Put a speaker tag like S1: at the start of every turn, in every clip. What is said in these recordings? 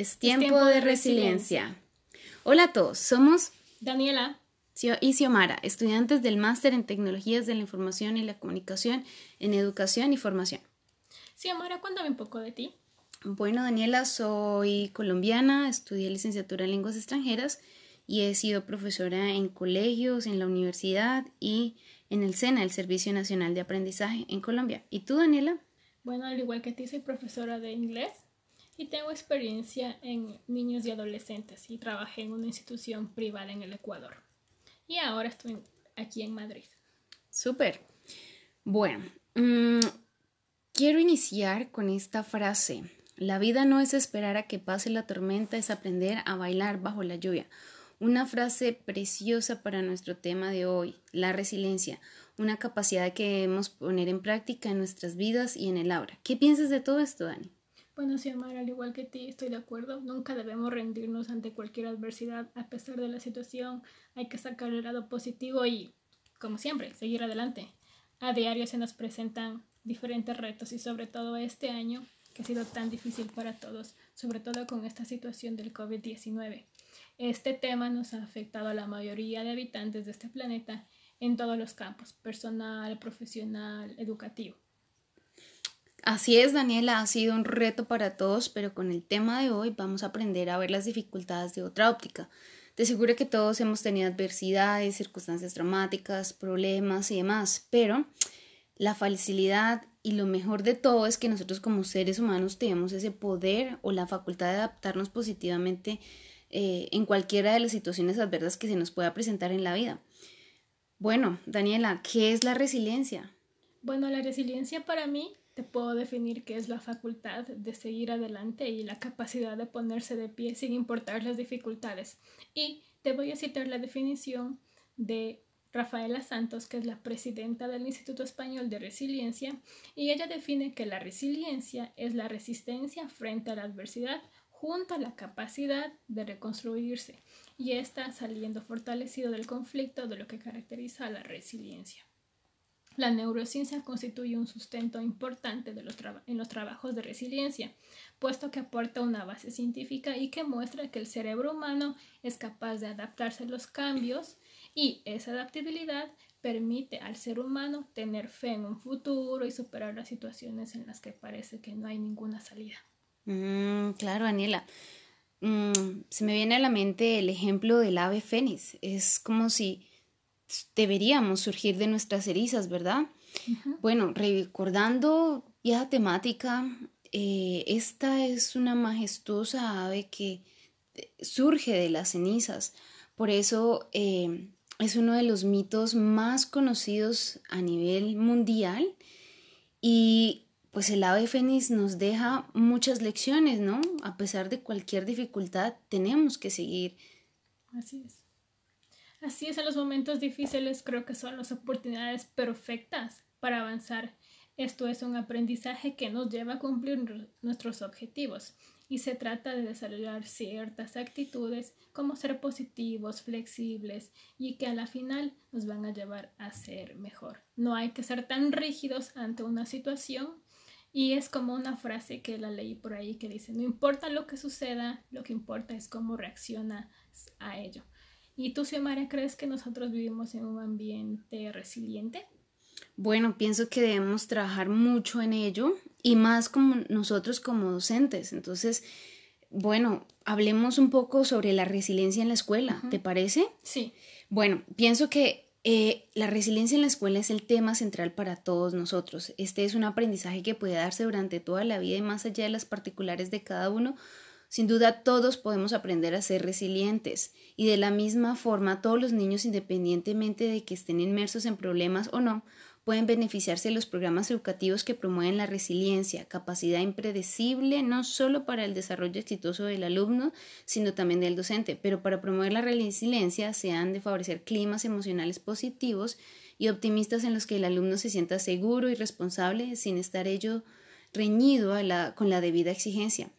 S1: Es tiempo, de, resiliencia. Hola a todos, somos
S2: Daniela
S1: y Xiomara, estudiantes del Máster en Tecnologías de la Información y la Comunicación en Educación y Formación.
S2: Xiomara, cuéntame un poco de ti.
S1: Bueno, Daniela, soy colombiana, estudié licenciatura en lenguas extranjeras y he sido profesora en colegios, en la universidad y en el SENA, el Servicio Nacional de Aprendizaje en Colombia. ¿Y tú, Daniela?
S2: Bueno, al igual que ti, soy profesora de inglés y tengo experiencia en niños y adolescentes y trabajé en una institución privada en el Ecuador. Y ahora estoy aquí en Madrid.
S1: Súper. Bueno, mm, quiero iniciar con esta frase. La vida no es esperar a que pase la tormenta, es aprender a bailar bajo la lluvia. Una frase preciosa para nuestro tema de hoy, la resiliencia, una capacidad que debemos poner en práctica en nuestras vidas y en el ahora. ¿Qué piensas de todo esto, Dani?
S2: Bueno, sí, Amar, al igual que ti, estoy de acuerdo. Nunca debemos rendirnos ante cualquier adversidad a pesar de la situación. Hay que sacar el lado positivo y, como siempre, seguir adelante. A diario se nos presentan diferentes retos y sobre todo este año que ha sido tan difícil para todos, sobre todo con esta situación del COVID-19. Este tema nos ha afectado a la mayoría de habitantes de este planeta en todos los campos, personal, profesional, educativo.
S1: Así es, Daniela, ha sido un reto para todos, pero con el tema de hoy vamos a aprender a ver las dificultades de otra óptica. De seguro que todos hemos tenido adversidades, circunstancias dramáticas, problemas y demás, pero la facilidad y lo mejor de todo es que nosotros como seres humanos tenemos ese poder o la facultad de adaptarnos positivamente eh, en cualquiera de las situaciones adversas que se nos pueda presentar en la vida. Bueno, Daniela, ¿qué es la resiliencia?
S2: Bueno, la resiliencia para mí te puedo definir que es la facultad de seguir adelante y la capacidad de ponerse de pie sin importar las dificultades. Y te voy a citar la definición de Rafaela Santos, que es la presidenta del Instituto Español de Resiliencia, y ella define que la resiliencia es la resistencia frente a la adversidad junto a la capacidad de reconstruirse y está saliendo fortalecido del conflicto de lo que caracteriza a la resiliencia. La neurociencia constituye un sustento importante en los trabajos de resiliencia, puesto que aporta una base científica y que muestra que el cerebro humano es capaz de adaptarse a los cambios y esa adaptabilidad permite al ser humano tener fe en un futuro y superar las situaciones en las que parece que no hay ninguna salida.
S1: Mm, claro, Daniela. Mm, se me viene a la mente el ejemplo del ave fénix. Es como si deberíamos surgir de nuestras erizas, ¿verdad? Bueno, recordando ya temática, eh, esta es una majestuosa ave que eh, surge de las cenizas. Por eso eh, es uno de los mitos más conocidos a nivel mundial y pues el ave fénix nos deja muchas lecciones, ¿no? A pesar de cualquier dificultad, tenemos que seguir.
S2: Así es. Así es, en los momentos difíciles creo que son las oportunidades perfectas para avanzar. Esto es un aprendizaje que nos lleva a cumplir nuestros objetivos y se trata de desarrollar ciertas actitudes como ser positivos, flexibles y que a la final nos van a llevar a ser mejor. No hay que ser tan rígidos ante una situación y es como una frase que la leí por ahí que dice, no importa lo que suceda, lo que importa es cómo reaccionas a ello. ¿Y tú, Xiomara, crees que nosotros vivimos en un ambiente resiliente?
S1: Bueno, pienso que debemos trabajar mucho en ello y más como nosotros como docentes. Entonces, bueno, hablemos un poco sobre la resiliencia en la escuela, ¿te parece?
S2: Sí.
S1: Bueno, pienso que eh, la resiliencia en la escuela es el tema central para todos nosotros. Este es un aprendizaje que puede darse durante toda la vida y más allá de las particulares de cada uno, sin duda todos podemos aprender a ser resilientes y de la misma forma todos los niños independientemente de que estén inmersos en problemas o no, pueden beneficiarse de los programas educativos que promueven la resiliencia, capacidad impredecible no solo para el desarrollo exitoso del alumno, sino también del docente. Pero para promover la resiliencia se han de favorecer climas emocionales positivos y optimistas en los que el alumno se sienta seguro y responsable sin estar ello reñido con la debida exigencia.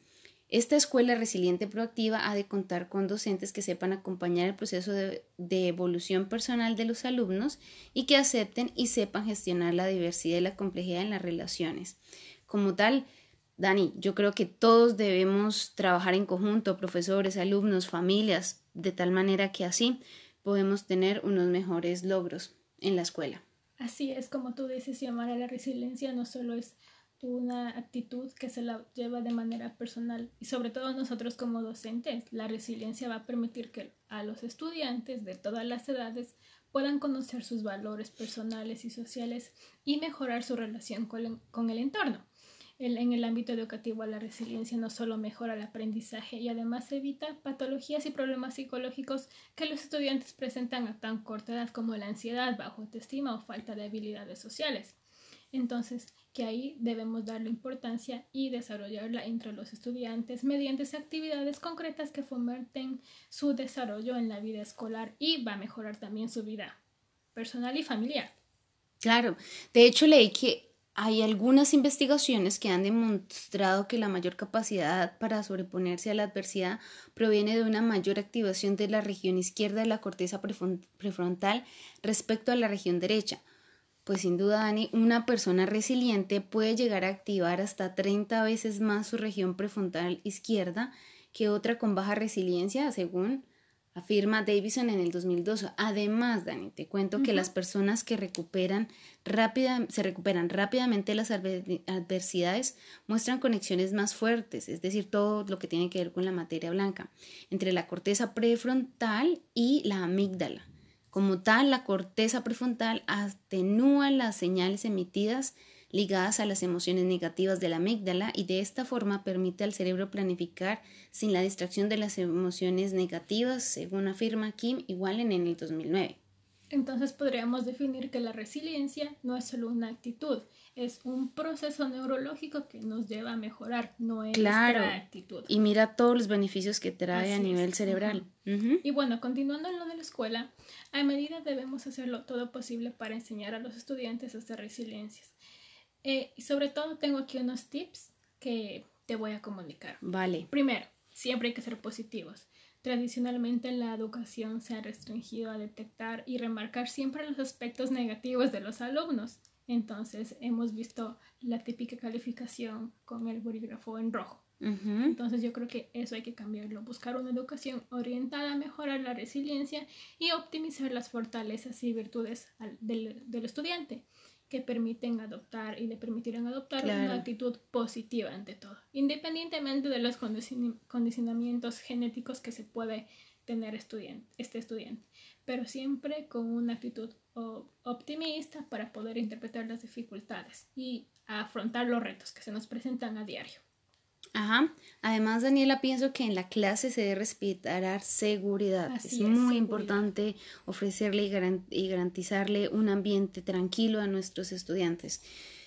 S1: Esta escuela resiliente proactiva ha de contar con docentes que sepan acompañar el proceso de, evolución personal de los alumnos y que acepten y sepan gestionar la diversidad y la complejidad en las relaciones. Como tal, Dani, yo creo que todos debemos trabajar en conjunto, profesores, alumnos, familias, de tal manera que así podemos tener unos mejores logros en la escuela.
S2: Así es, como tú dices, llamar a la resiliencia no solo es una actitud que se la lleva de manera personal y sobre todo nosotros como docentes, la resiliencia va a permitir que a los estudiantes de todas las edades puedan conocer sus valores personales y sociales y mejorar su relación con el entorno. En el ámbito educativo, la resiliencia no solo mejora el aprendizaje y además evita patologías y problemas psicológicos que los estudiantes presentan a tan corta edad como la ansiedad, bajo autoestima o falta de habilidades sociales. Entonces, que ahí debemos darle importancia y desarrollarla entre los estudiantes mediante actividades concretas que fomenten su desarrollo en la vida escolar y va a mejorar también su vida personal y familiar.
S1: Claro, de hecho leí que hay algunas investigaciones que han demostrado que la mayor capacidad para sobreponerse a la adversidad proviene de una mayor activación de la región izquierda de la corteza prefrontal respecto a la región derecha. Pues sin duda, Dani, una persona resiliente puede llegar a activar hasta 30 veces más su región prefrontal izquierda que otra con baja resiliencia, según afirma Davison en el 2002. Además, Dani, te cuento que las personas que recuperan rápida, se recuperan rápidamente las adversidades muestran conexiones más fuertes, es decir, todo lo que tiene que ver con la materia blanca, entre la corteza prefrontal y la amígdala. Como tal, la corteza prefrontal atenúa las señales emitidas ligadas a las emociones negativas de la amígdala y de esta forma permite al cerebro planificar sin la distracción de las emociones negativas, según afirma Kim Igualen en el 2009.
S2: Entonces podríamos definir que la resiliencia no es solo una actitud, es un proceso neurológico que nos lleva a mejorar, no es claro. actitud.
S1: Y mira todos los beneficios que trae a nivel cerebral.
S2: Y bueno, continuando en lo de la escuela, a medida debemos hacerlo todo posible para enseñar a los estudiantes a hacer resiliencias. Eh, y sobre todo tengo aquí unos tips que te voy a comunicar.
S1: Vale.
S2: Primero, siempre hay que ser positivos. Tradicionalmente la educación se ha restringido a detectar y remarcar siempre los aspectos negativos de los alumnos. Entonces hemos visto la típica calificación con el bolígrafo en rojo. Entonces yo creo que eso hay que cambiarlo, buscar una educación orientada a mejorar la resiliencia y optimizar las fortalezas y virtudes del, del estudiante que permiten adoptar y le permitirán adoptar una actitud positiva ante todo, independientemente de los condicionamientos genéticos que se puede tener estudiante, este estudiante, pero siempre con una actitud optimista para poder interpretar las dificultades y afrontar los retos que se nos presentan a diario.
S1: Ajá. Además, Daniela, pienso que en la clase se debe respetar seguridad. es, muy importante ofrecerle y garantizarle un ambiente tranquilo a nuestros estudiantes.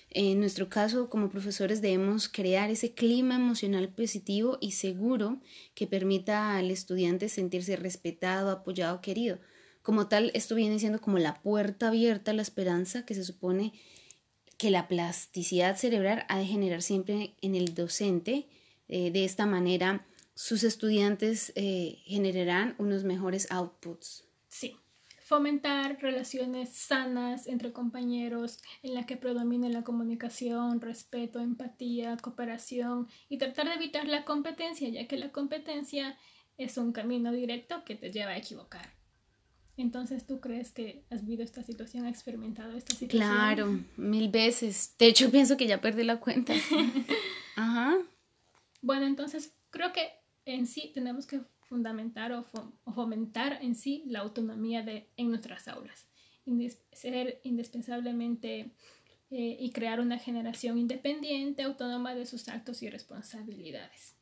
S1: En nuestro caso, como profesores, debemos crear ese clima emocional positivo y seguro que permita al estudiante sentirse respetado, apoyado, querido. Como tal, esto viene siendo como la puerta abierta a la esperanza que se supone que la plasticidad cerebral ha de generar siempre en el docente. Eh, de esta manera, sus estudiantes eh, generarán unos mejores outputs.
S2: Sí, fomentar relaciones sanas entre compañeros en las que predomine la comunicación, respeto, empatía, cooperación y tratar de evitar la competencia, ya que la competencia es un camino directo que te lleva a equivocar. Entonces, ¿tú crees que has vivido esta situación, has experimentado esta situación?
S1: Claro, mil veces. De hecho, pienso que ya perdí la cuenta. Ajá.
S2: Bueno, entonces creo que en sí tenemos que fundamentar o, fomentar en sí la autonomía de, en nuestras aulas. ser indispensablemente eh, y crear una generación independiente, autónoma de sus actos y responsabilidades.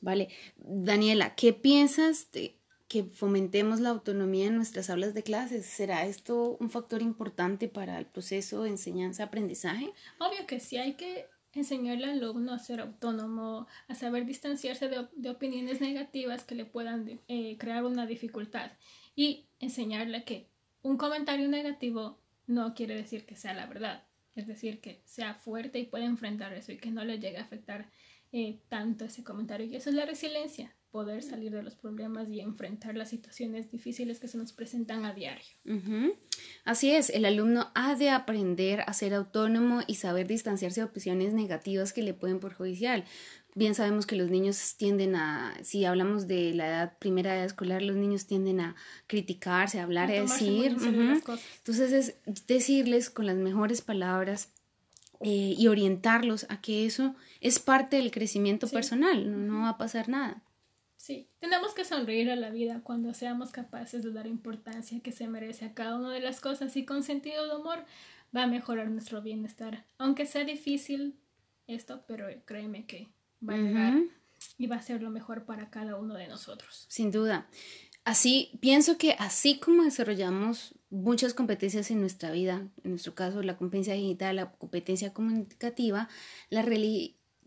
S1: Vale. Daniela, ¿qué piensas de que fomentemos la autonomía en nuestras aulas de clases. ¿Será esto un factor importante para el proceso de enseñanza-aprendizaje?
S2: Obvio que sí, hay que enseñarle al alumno a ser autónomo, a saber distanciarse de, opiniones negativas que le puedan eh, crear una dificultad y enseñarle que un comentario negativo no quiere decir que sea la verdad, es decir, que sea fuerte y pueda enfrentar eso y que no le llegue a afectar eh, tanto ese comentario. Y eso es la resiliencia, poder salir de los problemas y enfrentar las situaciones difíciles que se nos presentan a diario.
S1: Así es, el alumno ha de aprender a ser autónomo y saber distanciarse de opciones negativas que le pueden perjudicar. Bien sabemos que los niños tienden a, si hablamos de la edad primera edad escolar, los niños tienden a criticarse, a hablar, a, decir. Entonces es decirles con las mejores palabras eh, y orientarlos a que eso es parte del crecimiento personal, no, va a pasar nada.
S2: Sí, tenemos que sonreír a la vida cuando seamos capaces de dar importancia que se merece a cada una de las cosas y con sentido de humor va a mejorar nuestro bienestar. Aunque sea difícil esto, pero créeme que va a llegar y va a ser lo mejor para cada uno de nosotros.
S1: Sin duda. Así, pienso que así como desarrollamos muchas competencias en nuestra vida, en nuestro caso la competencia digital, la competencia comunicativa, la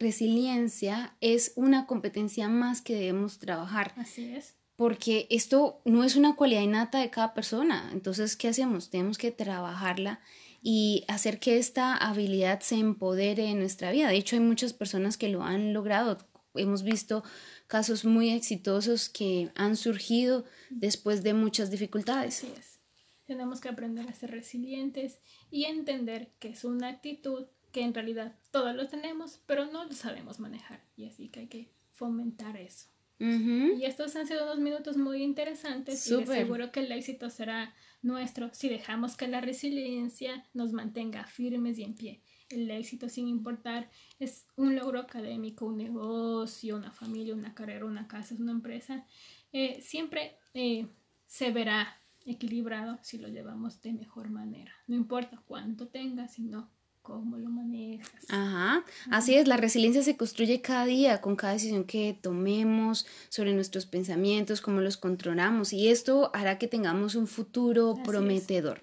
S1: resiliencia es una competencia más que debemos trabajar.
S2: Así es.
S1: Porque esto no es una cualidad innata de cada persona. Entonces, ¿qué hacemos? Tenemos que trabajarla y hacer que esta habilidad se empodere en nuestra vida. De hecho, hay muchas personas que lo han logrado. Hemos visto casos muy exitosos que han surgido después de muchas dificultades.
S2: Así es. Tenemos que aprender a ser resilientes y entender que es una actitud que en realidad todos lo tenemos, pero no lo sabemos manejar. Y así que hay que fomentar eso. Y estos han sido unos minutos muy interesantes y seguro que el éxito será nuestro si dejamos que la resiliencia nos mantenga firmes y en pie. El éxito, sin importar, es un logro académico, un negocio, una familia, una carrera, una casa, una empresa. Eh, siempre eh, se verá equilibrado si lo llevamos de mejor manera. No importa cuánto tengas, sino cómo lo manejas.
S1: Ajá, así es, la resiliencia se construye cada día con cada decisión que tomemos sobre nuestros pensamientos, cómo los controlamos y esto hará que tengamos un futuro prometedor.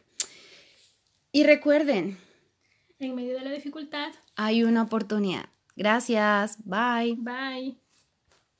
S1: Y recuerden,
S2: en medio de la dificultad
S1: hay una oportunidad. Gracias, bye.
S2: Bye.